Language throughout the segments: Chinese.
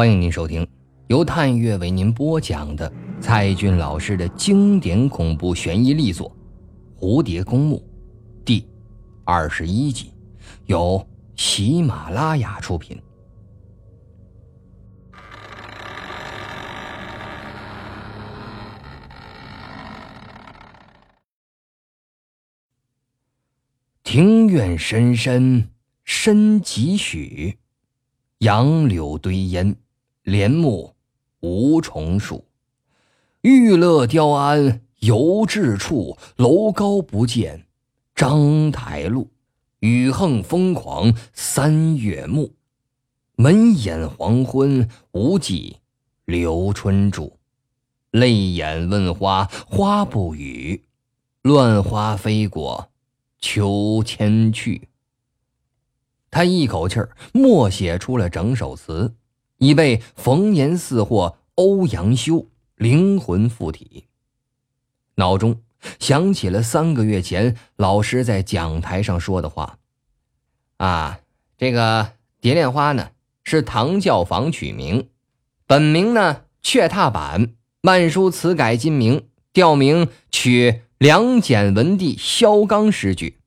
欢迎您收听由探月为您播讲的蔡骏老师的经典恐怖悬疑力作《蝴蝶公墓》第二十一集，由喜马拉雅出品。庭院深深深几许，杨柳堆烟，帘幕无重数。玉勒雕鞍犹至处，楼高不见章台路。雨横风狂三月暮，门掩黄昏无计留春住。泪眼问花花不语，乱花飞过。秋千去。他一口气儿默写出了整首词，已被冯延四或欧阳修灵魂附体。脑中想起了三个月前老师在讲台上说的话：“啊，这个蝶恋花呢是唐教坊取名，本名呢雀踏板，慢书词改今名，调名取。”梁简文帝萧纲诗句，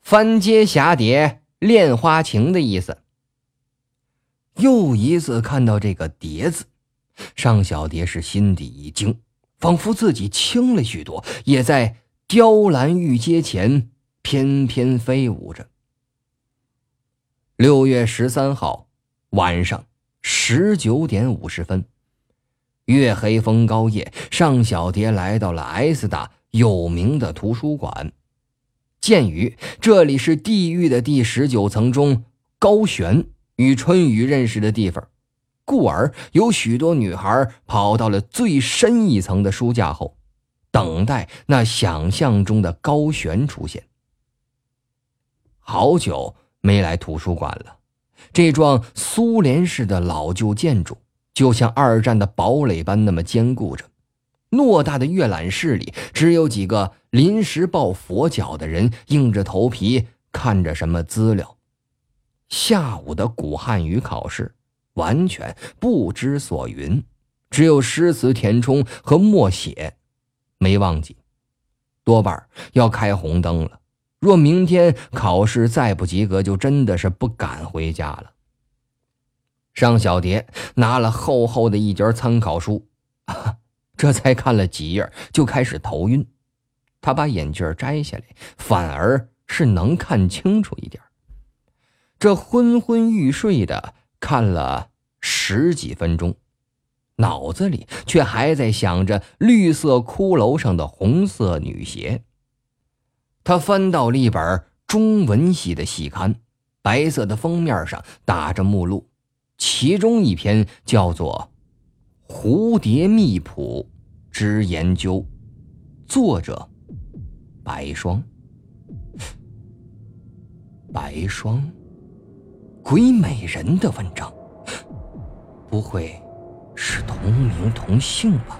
翻阶蛱蝶恋花情的意思。又一次看到这个“蝶”字，尚小蝶是心底一惊，仿佛自己轻了许多，也在雕栏玉阶前翩翩飞舞着。六月十三号晚上十九点五十分。月黑风高夜，尚小蝶来到了 S 大有名的图书馆。鉴于这里是地狱的第十九层中高悬与春雨认识的地方，故而有许多女孩跑到了最深一层的书架后，等待那想象中的高悬出现。好久没来图书馆了，这幢苏联式的老旧建筑。就像二战的堡垒般那么坚固着，偌大的阅览室里只有几个临时抱佛脚的人硬着头皮看着什么资料。下午的古汉语考试完全不知所云，只有诗词填充和默写，没忘记。多半要开红灯了。若明天考试再不及格，就真的是不敢回家了。尚小蝶拿了厚厚的一卷参考书，这才看了几页就开始头晕。他把眼镜摘下来，反而是能看清楚一点。这昏昏欲睡的看了十几分钟，脑子里却还在想着绿色骷髅上的红色女鞋。他翻到了一本中文系的系刊，白色的封面上打着目录。其中一篇叫做《蝴蝶秘谱之研究》，作者白霜。白霜，鬼美人的文章，不会是同名同姓吧？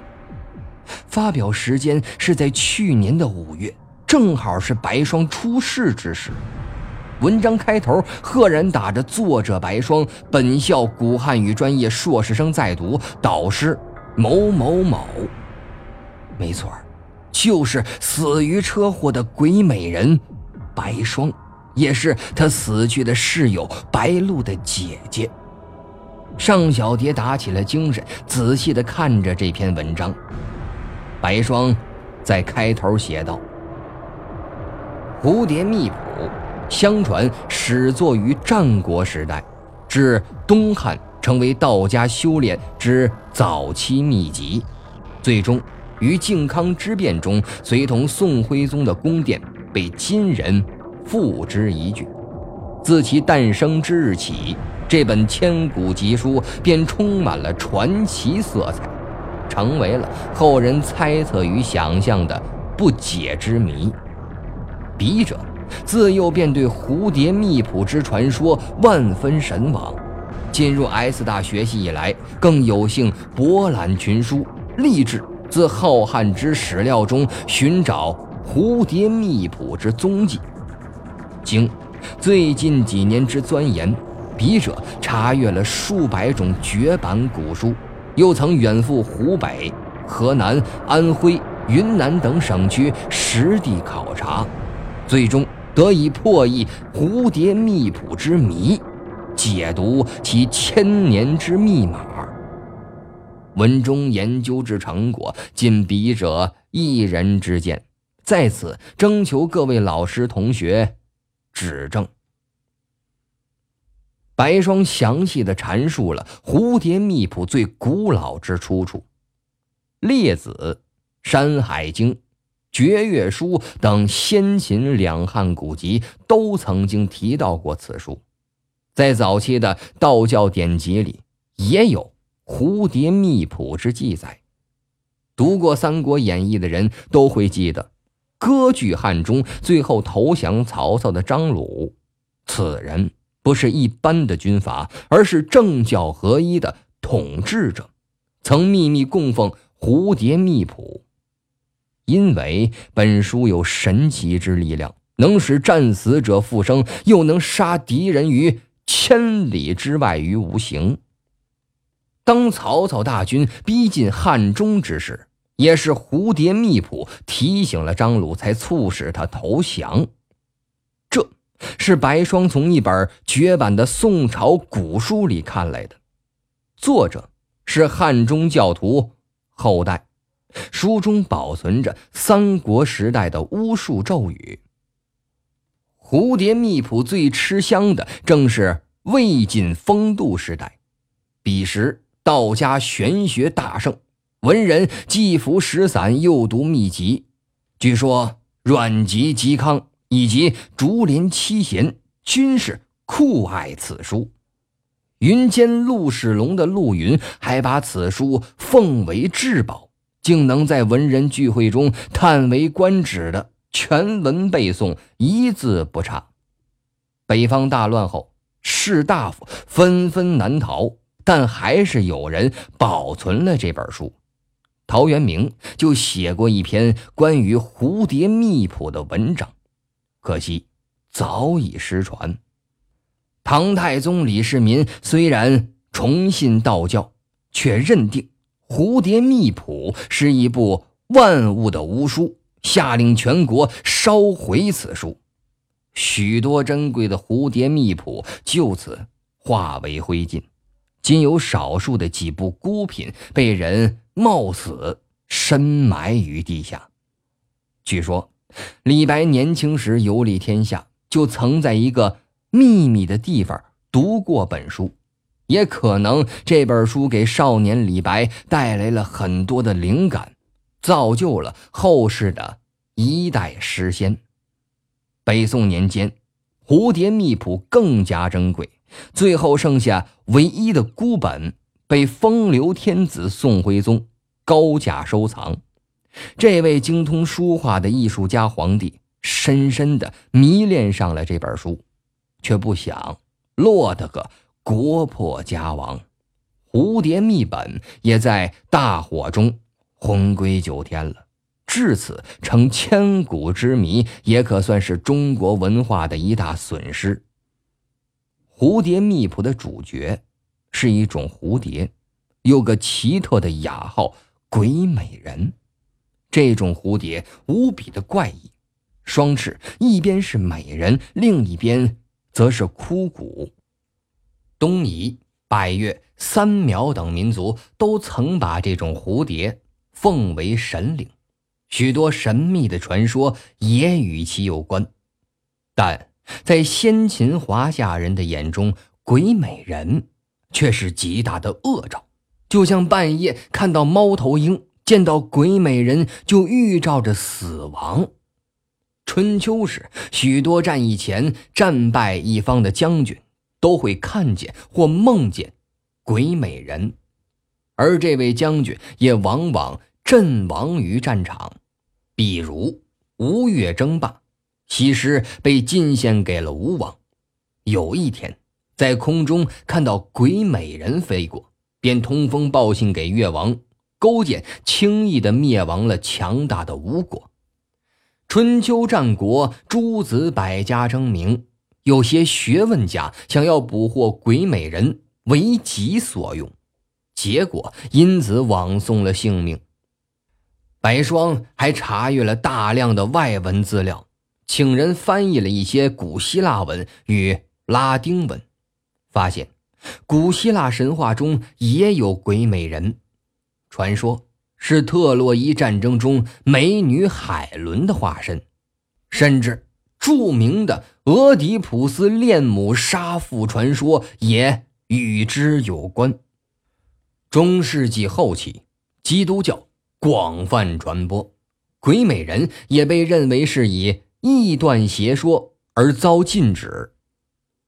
发表时间是在去年的五月，正好是白霜出事之时。文章开头赫然打着“作者白霜，本校古汉语专业硕士生在读，导师某某某。”没错，就是死于车祸的鬼美人白霜，也是他死去的室友白露的姐姐。尚小蝶打起了精神，仔细地看着这篇文章。白霜在开头写道：“蝴蝶秘谱。”相传始作于战国时代，至东汉成为道家修炼之早期秘籍，最终于靖康之变中随同宋徽宗的宫殿被金人付之一炬。自其诞生之日起，这本千古奇书便充满了传奇色彩，成为了后人猜测与想象的不解之谜。笔者。自幼便对蝴蝶秘谱之传说万分神往，进入 S 大学习以来，更有幸博览群书，立志自浩瀚之史料中寻找蝴蝶秘谱之踪迹。经最近几年之钻研，笔者查阅了数百种绝版古书，又曾远赴湖北、河南、安徽、云南等省区实地考察，最终得以破译蝴蝶秘谱之谜，解读其千年之密码。文中研究之成果，仅笔者一人之见，在此征求各位老师同学指正。白霜详细的阐述了蝴蝶秘谱最古老之出处，《列子》《山海经》《绝月书》等先秦两汉古籍都曾经提到过此书，在早期的道教典籍里也有蝴蝶秘谱之记载。读过《三国演义》的人都会记得，割据汉中最后投降曹操的张鲁，此人。不是一般的军阀，而是政教合一的统治者，曾秘密供奉蝴蝶秘谱，因为本书有神奇之力量，能使战死者复生，又能杀敌人于千里之外于无形。当曹操大军逼近汉中之时，也是蝴蝶秘谱提醒了张鲁，才促使他投降。这是白霜从一本绝版的宋朝古书里看来的，作者是汉中教徒后代，书中保存着三国时代的巫术咒语。蝴蝶秘谱最吃香的正是魏晋风度时代，彼时道家玄学大盛，文人既服石散，又读秘籍。据说阮籍、嵇康。以及竹林七贤均是酷爱此书，云间陆世龙的陆云还把此书奉为至宝，竟能在文人聚会中叹为观止的全文背诵，一字不差。北方大乱后，士大夫纷纷南逃，但还是有人保存了这本书。陶渊明就写过一篇关于蝴蝶秘谱的文章。可惜，早已失传。唐太宗李世民虽然崇信道教，却认定《蝴蝶秘谱》是一部万物的巫书，下令全国烧毁此书。许多珍贵的蝴蝶秘谱就此化为灰烬，仅有少数的几部孤品被人冒死深埋于地下。据说。李白年轻时游历天下，就曾在一个秘密的地方读过本书，也可能这本书给少年李白带来了很多的灵感，造就了后世的一代诗仙。北宋年间，蝴蝶秘谱更加珍贵，最后剩下唯一的孤本被风流天子宋徽宗高价收藏。这位精通书画的艺术家皇帝，深深的迷恋上了这本书，却不想落得个国破家亡，蝴蝶秘本也在大火中魂归九天了。至此成千古之谜，也可算是中国文化的一大损失。蝴蝶秘谱的主角是一种蝴蝶，有个奇特的雅号“鬼美人”。这种蝴蝶无比的怪异，双翅一边是美人，另一边则是枯骨。东夷、百越、三苗等民族都曾把这种蝴蝶奉为神灵，许多神秘的传说也与其有关。但在先秦华夏人的眼中，鬼美人却是极大的恶兆，就像半夜看到猫头鹰。见到鬼美人就预兆着死亡。春秋时，许多战役前战败一方的将军都会看见或梦见鬼美人，而这位将军也往往阵亡于战场。比如吴越争霸，西施被进献给了吴王。有一天，在空中看到鬼美人飞过，便通风报信给越王。勾践轻易的灭亡了强大的吴国。春秋战国，诸子百家争鸣，有些学问家想要捕获鬼美人为己所用，结果因此枉送了性命。白霜还查阅了大量的外文资料，请人翻译了一些古希腊文与拉丁文，发现古希腊神话中也有鬼美人，传说是特洛伊战争中美女海伦的化身，甚至。著名的俄狄浦斯恋母杀父传说也与之有关。中世纪后期，基督教广泛传播，鬼美人也被认为是以异端邪说而遭禁止。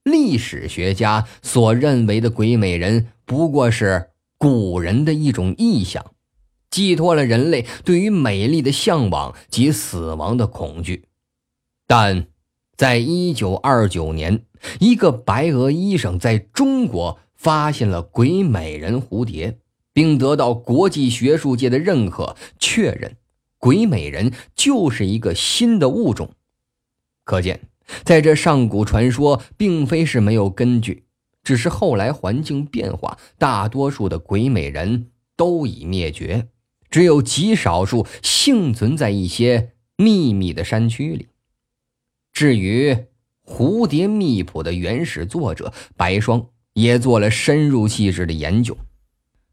历史学家所认为的鬼美人不过是古人的一种臆想，寄托了人类对于美丽的向往及死亡的恐惧。但，在一九二九年，一个白俄医生在中国发现了鬼美人蝴蝶，并得到国际学术界的认可，确认鬼美人就是一个新的物种。可见，在这上古传说并非是没有根据，只是后来环境变化，大多数的鬼美人都已灭绝，只有极少数幸存在一些秘密的山区里。至于蝴蝶秘谱的原始作者白霜，也做了深入细致的研究，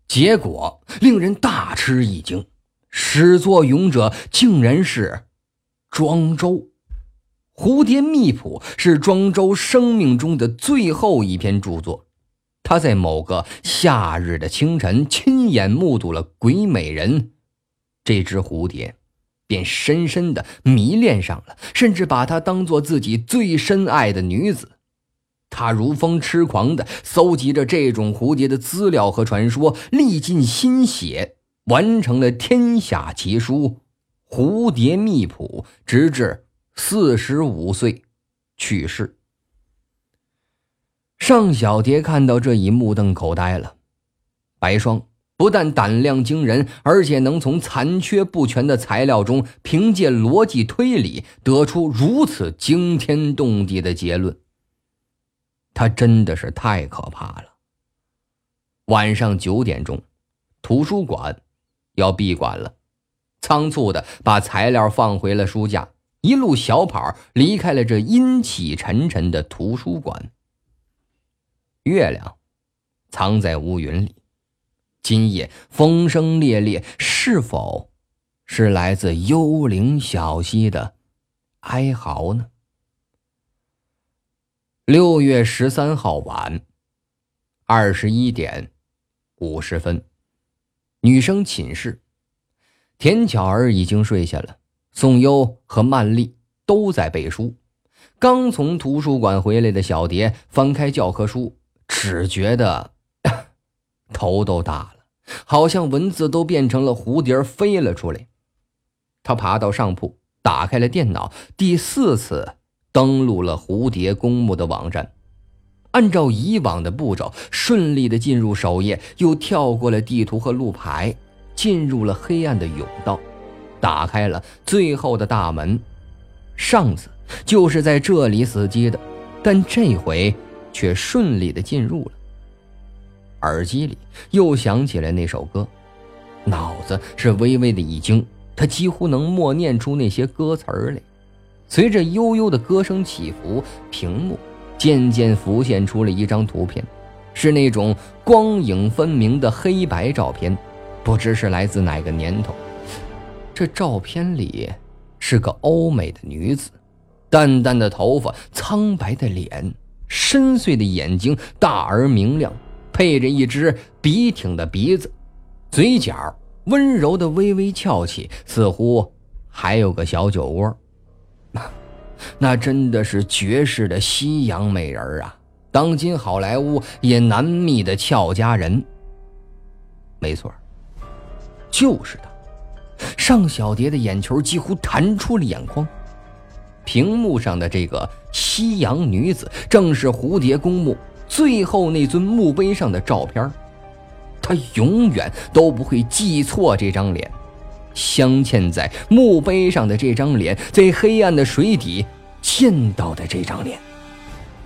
结果令人大吃一惊：始作俑者竟然是庄周。蝴蝶秘谱是庄周生命中的最后一篇著作，他在某个夏日的清晨，亲眼目睹了鬼美人这只蝴蝶。便深深的迷恋上了，甚至把她当做自己最深爱的女子。他如风痴狂的搜集着这种蝴蝶的资料和传说，历尽心血，完成了天下奇书《蝴蝶秘谱》，直至四十五岁去世。尚小蝶看到这一目瞪口呆了，白霜。不但胆量惊人，而且能从残缺不全的材料中，凭借逻辑推理得出如此惊天动地的结论。他真的是太可怕了。晚上九点钟，图书馆要闭馆了，仓促的把材料放回了书架，一路小跑离开了这阴气沉沉的图书馆。月亮藏在乌云里。今夜风声烈烈，是否是来自幽灵小溪的哀嚎呢？六月十三号晚二十一点五十分，女生寝室，田巧儿已经睡下了，宋优和曼丽都在背书。刚从图书馆回来的小蝶翻开教科书，只觉得。头都大了，好像文字都变成了蝴蝶飞了出来。他爬到上铺，打开了电脑，第四次登录了蝴蝶公墓的网站，按照以往的步骤，顺利的进入首页，又跳过了地图和路牌，进入了黑暗的甬道，打开了最后的大门。上次就是在这里死机的，但这回却顺利的进入了。耳机里又响起了那首歌，脑子是微微的一惊，他几乎能默念出那些歌词儿来。随着悠悠的歌声起伏，屏幕渐渐浮现出了一张图片，是那种光影分明的黑白照片，不知是来自哪个年头。这照片里是个欧美的女子，淡淡的头发，苍白的脸，深邃的眼睛，大而明亮。配着一只笔挺的鼻子，嘴角温柔的微微翘起，似乎还有个小酒窝。那真的是绝世的西洋美人啊！当今好莱坞也难觅的俏佳人。没错，就是她。尚小蝶的眼球几乎弹出了眼眶。屏幕上的这个西洋女子，正是蝴蝶公墓。最后那尊墓碑上的照片，她永远都不会记错这张脸。镶嵌在墓碑上的这张脸，在黑暗的水底见到的这张脸，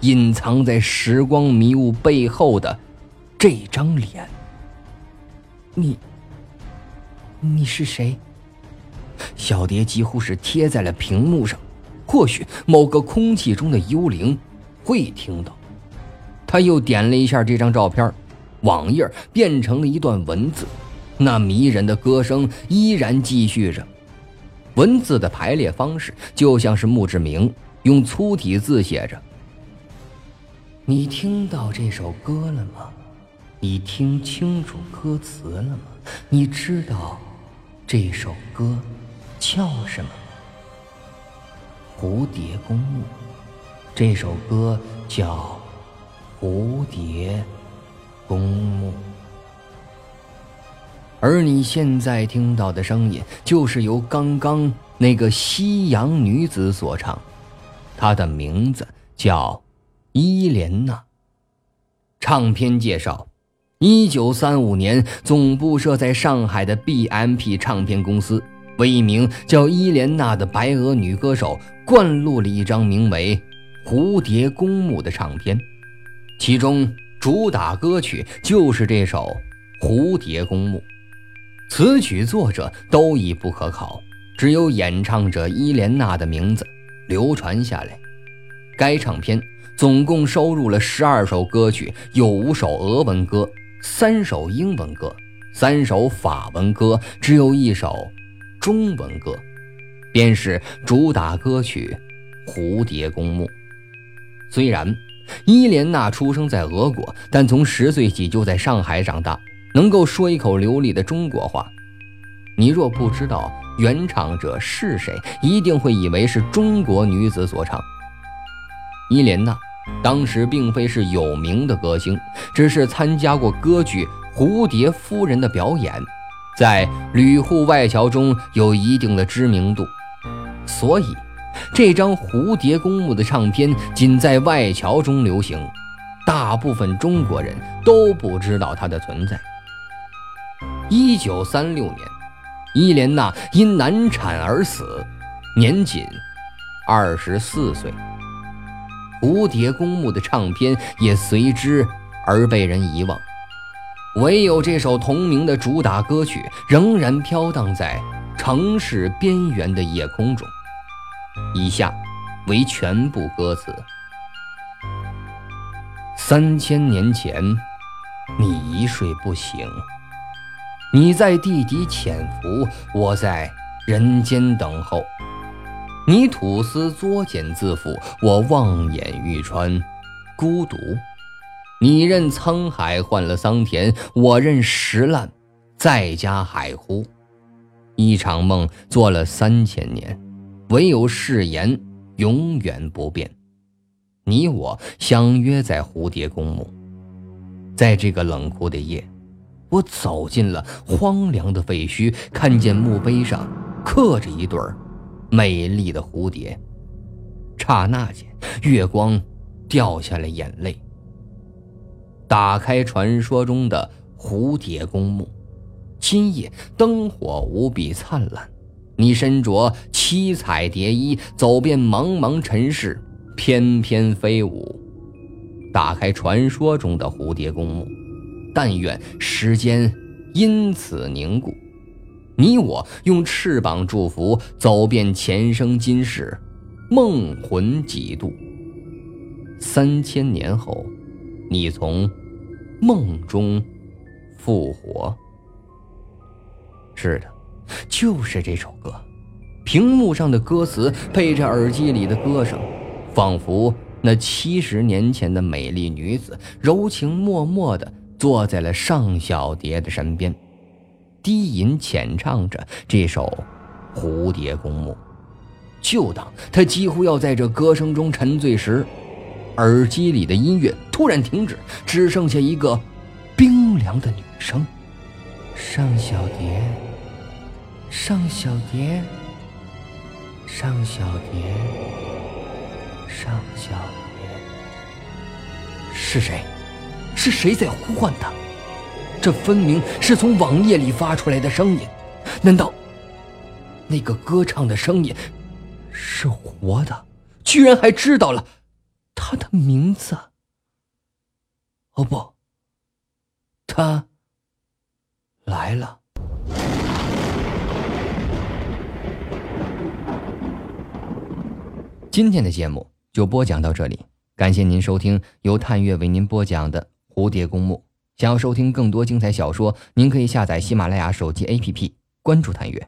隐藏在时光迷雾背后的这张脸。你，你是谁？小蝶几乎是贴在了屏幕上，或许某个空气中的幽灵会听到。他又点了一下这张照片，网页变成了一段文字，那迷人的歌声依然继续着。文字的排列方式就像是墓志铭，用粗体字写着：“你听到这首歌了吗？你听清楚歌词了吗？你知道这首歌叫什么？蝴蝶公墓。这首歌叫《蝴蝶公墓》。”而你现在听到的声音，就是由刚刚那个西洋女子所唱，她的名字叫伊莲娜。唱片介绍：一九三五年，总部设在上海的 BMP 唱片公司，为一名叫伊莲娜的白俄女歌手灌录了一张名为《蝴蝶公墓》的唱片，其中主打歌曲就是这首《蝴蝶公墓》。词曲作者都已不可考，只有演唱者伊莲娜的名字流传下来。该唱片总共收录了十二首歌曲，有五首俄文歌，三首英文歌，三首法文歌，只有一首中文歌，便是主打歌曲《蝴蝶公墓》。虽然伊莲娜出生在俄国，但从十岁起就在上海长大。能够说一口流利的中国话，你若不知道原唱者是谁，一定会以为是中国女子所唱。伊莲娜当时并非是有名的歌星，只是参加过歌剧《蝴蝶夫人》的表演，在吕户外侨中有一定的知名度，所以这张《蝴蝶公墓》的唱片仅在外侨中流行，大部分中国人都不知道它的存在。一九三六年，伊莲娜因难产而死，年仅二十四岁。蝴蝶公墓的唱片也随之而被人遗忘，唯有这首同名的主打歌曲仍然飘荡在城市边缘的夜空中。以下为全部歌词：三千年前，你一睡不醒。你在地底潜伏，我在人间等候。你吐丝作茧自缚，我望眼欲穿，孤独。你任沧海换了桑田，我任石烂再加海枯。一场梦做了三千年，唯有誓言永远不变。你我相约在蝴蝶公墓，在这个冷酷的夜。我走进了荒凉的废墟，看见墓碑上刻着一对儿美丽的蝴蝶。刹那间，月光掉下了眼泪。打开传说中的蝴蝶公墓，今夜灯火无比灿烂，你身着七彩蝶衣，走遍茫茫尘世，翩翩飞舞。打开传说中的蝴蝶公墓。但愿时间因此凝固，你我用翅膀祝福，走遍前生今世，梦魂几度。三千年后，你从梦中复活。是的，就是这首歌。屏幕上的歌词配着耳机里的歌声，仿佛那七十年前的美丽女子，柔情脉脉的。坐在了尚小蝶的身边，低吟浅唱着这首《蝴蝶公墓》。就当他几乎要在这歌声中沉醉时，耳机里的音乐突然停止，只剩下一个冰凉的女声：“尚小蝶，尚小蝶，尚小蝶，尚小蝶。”是谁？是谁在呼唤他？这分明是从网页里发出来的声音。难道那个歌唱的声音是活的？居然还知道了他的名字。哦不，他来了。今天的节目就播讲到这里，感谢您收听由探月为您播讲的《蝴蝶公墓》。想要收听更多精彩小说，您可以下载喜马拉雅手机 APP，关注探月。